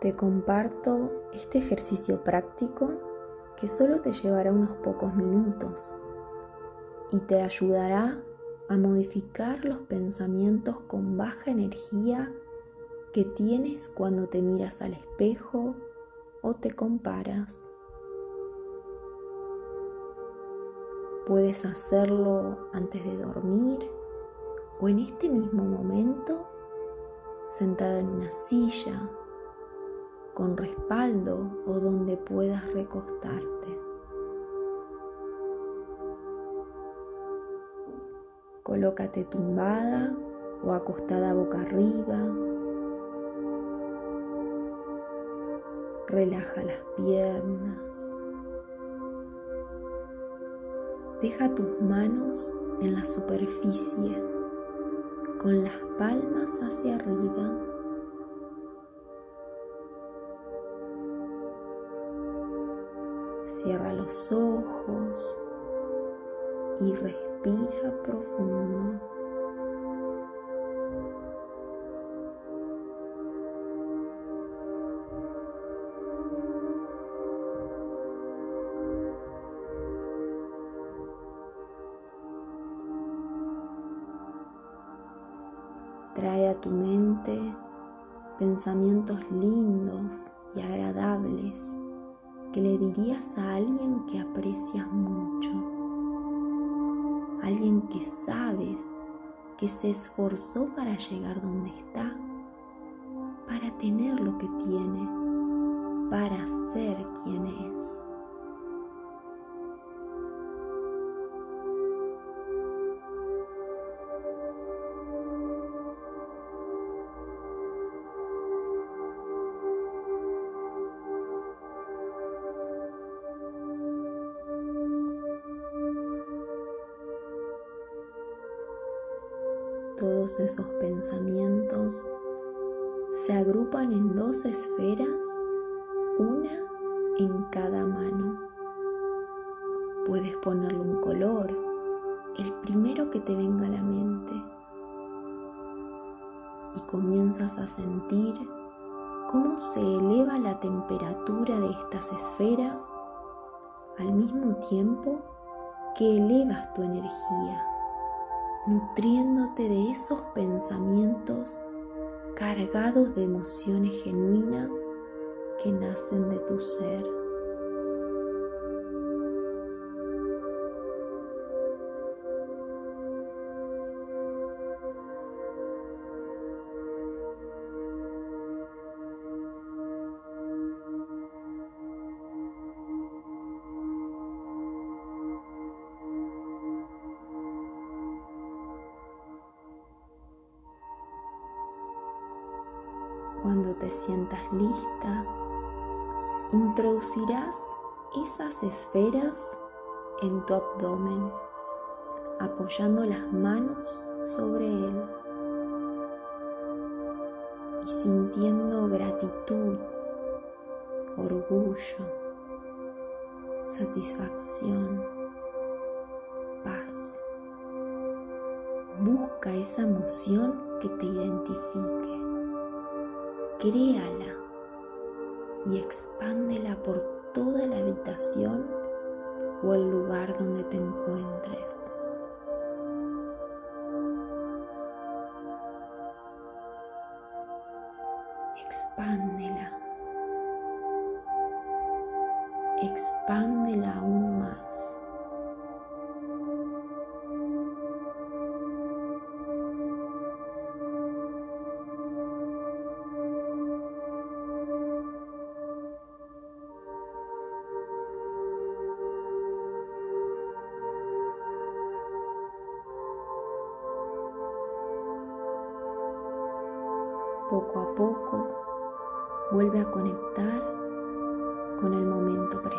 Te comparto este ejercicio práctico que solo te llevará unos pocos minutos y te ayudará a modificar los pensamientos con baja energía que tienes cuando te miras al espejo o te comparas. Puedes hacerlo antes de dormir o en este mismo momento sentada en una silla, con respaldo o donde puedas recostarte. Colócate tumbada o acostada boca arriba. Relaja las piernas. Deja tus manos en la superficie con las palmas hacia arriba. Cierra los ojos y respira profundo. Trae a tu mente pensamientos lindos y agradables que le dirías a alguien que aprecias mucho, alguien que sabes que se esforzó para llegar donde está, para tener lo que tiene, para ser quien es. Todos esos pensamientos se agrupan en dos esferas, una en cada mano. Puedes ponerle un color, el primero que te venga a la mente. Y comienzas a sentir cómo se eleva la temperatura de estas esferas al mismo tiempo que elevas tu energía nutriéndote de esos pensamientos cargados de emociones genuinas que nacen de tu ser. Cuando te sientas lista, introducirás esas esferas en tu abdomen, apoyando las manos sobre él y sintiendo gratitud, orgullo, satisfacción, paz. Busca esa emoción que te identifique créala y expándela por toda la habitación o el lugar donde te encuentres. Expándela. Expándela aún más. Poco a poco vuelve a conectar con el momento presente